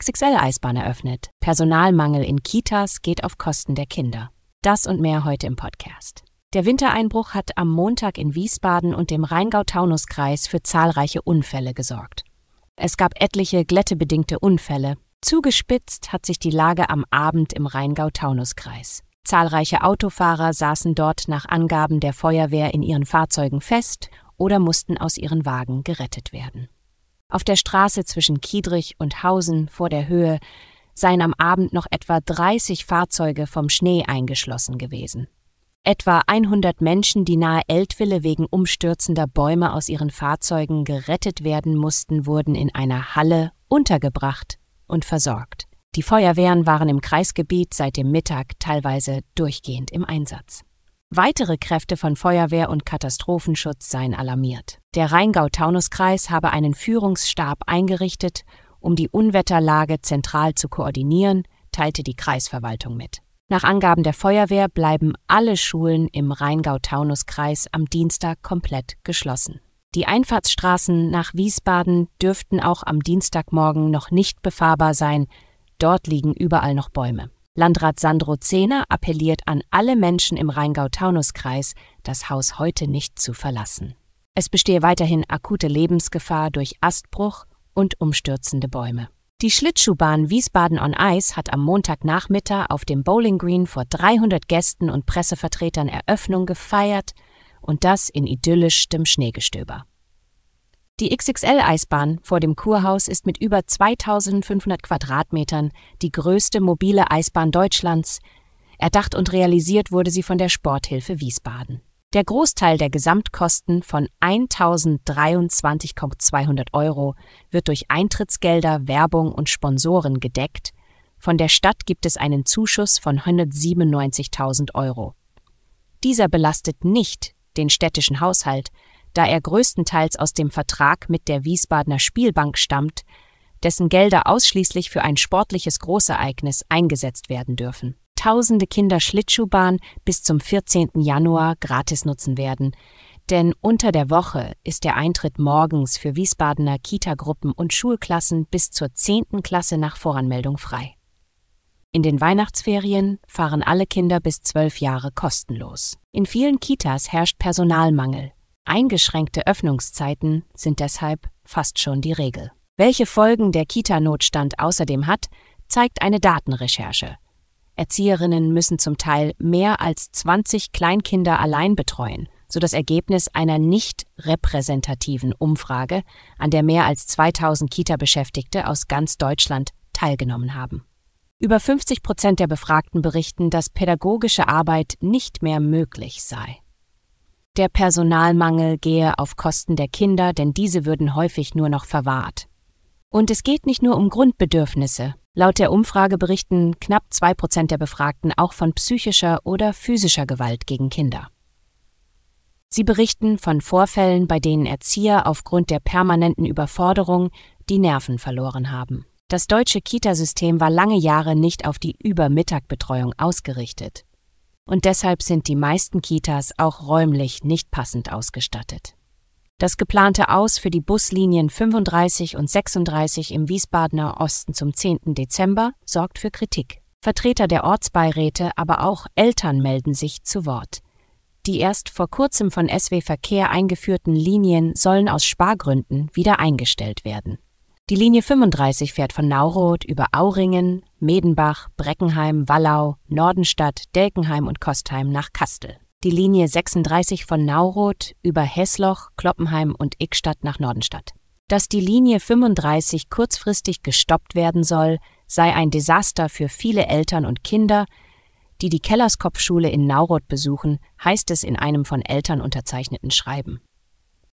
XXL-Eisbahn eröffnet. Personalmangel in Kitas geht auf Kosten der Kinder. Das und mehr heute im Podcast. Der Wintereinbruch hat am Montag in Wiesbaden und dem Rheingau-Taunus-Kreis für zahlreiche Unfälle gesorgt. Es gab etliche glättebedingte Unfälle. Zugespitzt hat sich die Lage am Abend im Rheingau-Taunus-Kreis. Zahlreiche Autofahrer saßen dort nach Angaben der Feuerwehr in ihren Fahrzeugen fest oder mussten aus ihren Wagen gerettet werden. Auf der Straße zwischen Kiedrich und Hausen vor der Höhe seien am Abend noch etwa 30 Fahrzeuge vom Schnee eingeschlossen gewesen. Etwa 100 Menschen, die nahe Eltville wegen umstürzender Bäume aus ihren Fahrzeugen gerettet werden mussten, wurden in einer Halle untergebracht und versorgt. Die Feuerwehren waren im Kreisgebiet seit dem Mittag teilweise durchgehend im Einsatz. Weitere Kräfte von Feuerwehr und Katastrophenschutz seien alarmiert. Der Rheingau-Taunus-Kreis habe einen Führungsstab eingerichtet, um die Unwetterlage zentral zu koordinieren, teilte die Kreisverwaltung mit. Nach Angaben der Feuerwehr bleiben alle Schulen im Rheingau-Taunus-Kreis am Dienstag komplett geschlossen. Die Einfahrtsstraßen nach Wiesbaden dürften auch am Dienstagmorgen noch nicht befahrbar sein, dort liegen überall noch Bäume. Landrat Sandro Zehner appelliert an alle Menschen im Rheingau-Taunus-Kreis, das Haus heute nicht zu verlassen. Es bestehe weiterhin akute Lebensgefahr durch Astbruch und umstürzende Bäume. Die Schlittschuhbahn Wiesbaden on Ice hat am Montagnachmittag auf dem Bowling Green vor 300 Gästen und Pressevertretern Eröffnung gefeiert und das in idyllischem Schneegestöber. Die XXL-Eisbahn vor dem Kurhaus ist mit über 2500 Quadratmetern die größte mobile Eisbahn Deutschlands. Erdacht und realisiert wurde sie von der Sporthilfe Wiesbaden. Der Großteil der Gesamtkosten von 1023,200 Euro wird durch Eintrittsgelder, Werbung und Sponsoren gedeckt. Von der Stadt gibt es einen Zuschuss von 197.000 Euro. Dieser belastet nicht den städtischen Haushalt, da er größtenteils aus dem Vertrag mit der Wiesbadener Spielbank stammt, dessen Gelder ausschließlich für ein sportliches Großereignis eingesetzt werden dürfen. Tausende Kinder Schlittschuhbahn bis zum 14. Januar gratis nutzen werden, denn unter der Woche ist der Eintritt morgens für Wiesbadener Kitagruppen und Schulklassen bis zur 10. Klasse nach Voranmeldung frei. In den Weihnachtsferien fahren alle Kinder bis zwölf Jahre kostenlos. In vielen Kitas herrscht Personalmangel. Eingeschränkte Öffnungszeiten sind deshalb fast schon die Regel. Welche Folgen der Kita-Notstand außerdem hat, zeigt eine Datenrecherche. Erzieherinnen müssen zum Teil mehr als 20 Kleinkinder allein betreuen, so das Ergebnis einer nicht repräsentativen Umfrage, an der mehr als 2000 Kita-Beschäftigte aus ganz Deutschland teilgenommen haben. Über 50 Prozent der Befragten berichten, dass pädagogische Arbeit nicht mehr möglich sei. Der Personalmangel gehe auf Kosten der Kinder, denn diese würden häufig nur noch verwahrt. Und es geht nicht nur um Grundbedürfnisse. Laut der Umfrage berichten knapp zwei Prozent der Befragten auch von psychischer oder physischer Gewalt gegen Kinder. Sie berichten von Vorfällen, bei denen Erzieher aufgrund der permanenten Überforderung die Nerven verloren haben. Das deutsche Kitasystem war lange Jahre nicht auf die Übermittagbetreuung ausgerichtet und deshalb sind die meisten Kitas auch räumlich nicht passend ausgestattet. Das geplante Aus für die Buslinien 35 und 36 im Wiesbadener Osten zum 10. Dezember sorgt für Kritik. Vertreter der Ortsbeiräte, aber auch Eltern melden sich zu Wort. Die erst vor kurzem von SW Verkehr eingeführten Linien sollen aus Spargründen wieder eingestellt werden. Die Linie 35 fährt von Nauroth über Auringen, Medenbach, Breckenheim, Wallau, Nordenstadt, Delkenheim und Kostheim nach Kastel. Die Linie 36 von Nauroth über Hessloch, Kloppenheim und Ickstadt nach Nordenstadt. Dass die Linie 35 kurzfristig gestoppt werden soll, sei ein Desaster für viele Eltern und Kinder, die die Kellerskopfschule in Nauroth besuchen, heißt es in einem von Eltern unterzeichneten Schreiben.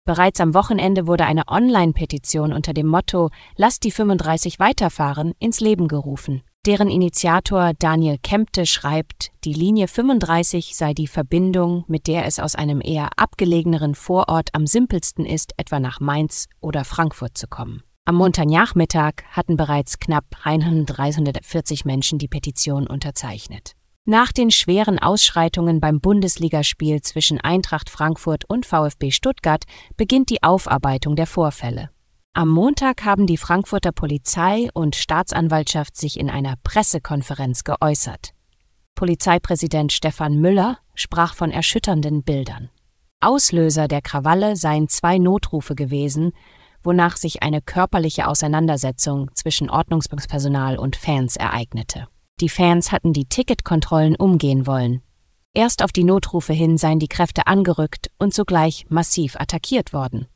Bereits am Wochenende wurde eine Online-Petition unter dem Motto Lass die 35 weiterfahren ins Leben gerufen. Deren Initiator Daniel Kempte schreibt, die Linie 35 sei die Verbindung, mit der es aus einem eher abgelegeneren Vorort am simpelsten ist, etwa nach Mainz oder Frankfurt zu kommen. Am Montagnachmittag hatten bereits knapp 340 Menschen die Petition unterzeichnet. Nach den schweren Ausschreitungen beim Bundesligaspiel zwischen Eintracht Frankfurt und VfB Stuttgart beginnt die Aufarbeitung der Vorfälle. Am Montag haben die Frankfurter Polizei und Staatsanwaltschaft sich in einer Pressekonferenz geäußert. Polizeipräsident Stefan Müller sprach von erschütternden Bildern. Auslöser der Krawalle seien zwei Notrufe gewesen, wonach sich eine körperliche Auseinandersetzung zwischen Ordnungspersonal und Fans ereignete. Die Fans hatten die Ticketkontrollen umgehen wollen. Erst auf die Notrufe hin seien die Kräfte angerückt und sogleich massiv attackiert worden.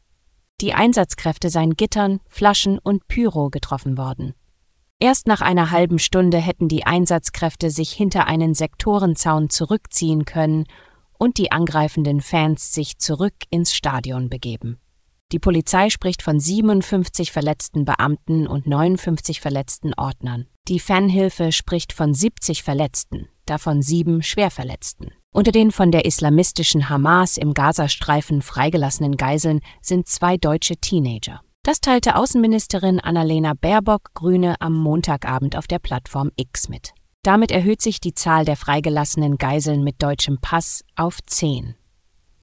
Die Einsatzkräfte seien Gittern, Flaschen und Pyro getroffen worden. Erst nach einer halben Stunde hätten die Einsatzkräfte sich hinter einen Sektorenzaun zurückziehen können und die angreifenden Fans sich zurück ins Stadion begeben. Die Polizei spricht von 57 verletzten Beamten und 59 verletzten Ordnern. Die Fanhilfe spricht von 70 Verletzten, davon sieben Schwerverletzten. Unter den von der islamistischen Hamas im Gazastreifen freigelassenen Geiseln sind zwei deutsche Teenager. Das teilte Außenministerin Annalena Baerbock Grüne am Montagabend auf der Plattform X mit. Damit erhöht sich die Zahl der freigelassenen Geiseln mit deutschem Pass auf zehn.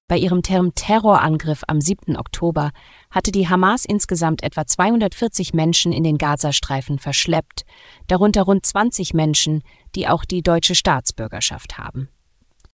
Bei ihrem Terrorangriff am 7. Oktober hatte die Hamas insgesamt etwa 240 Menschen in den Gazastreifen verschleppt, darunter rund 20 Menschen, die auch die deutsche Staatsbürgerschaft haben.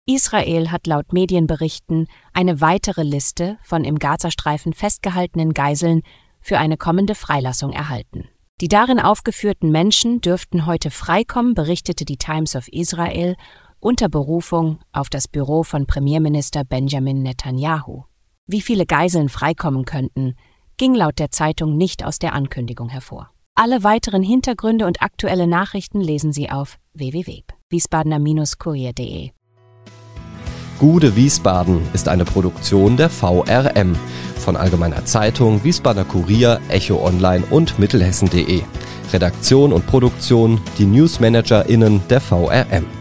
Israel hat laut Medienberichten eine weitere Liste von im Gazastreifen festgehaltenen Geiseln für eine kommende Freilassung erhalten. Die darin aufgeführten Menschen dürften heute freikommen, berichtete die Times of Israel unter Berufung auf das Büro von Premierminister Benjamin Netanyahu. Wie viele Geiseln freikommen könnten, ging laut der Zeitung nicht aus der Ankündigung hervor. Alle weiteren Hintergründe und aktuelle Nachrichten lesen Sie auf www.wiesbadener-kurier.de. Gude Wiesbaden ist eine Produktion der VRM von Allgemeiner Zeitung, Wiesbadener Kurier, Echo Online und Mittelhessen.de. Redaktion und Produktion die NewsmanagerInnen der VRM.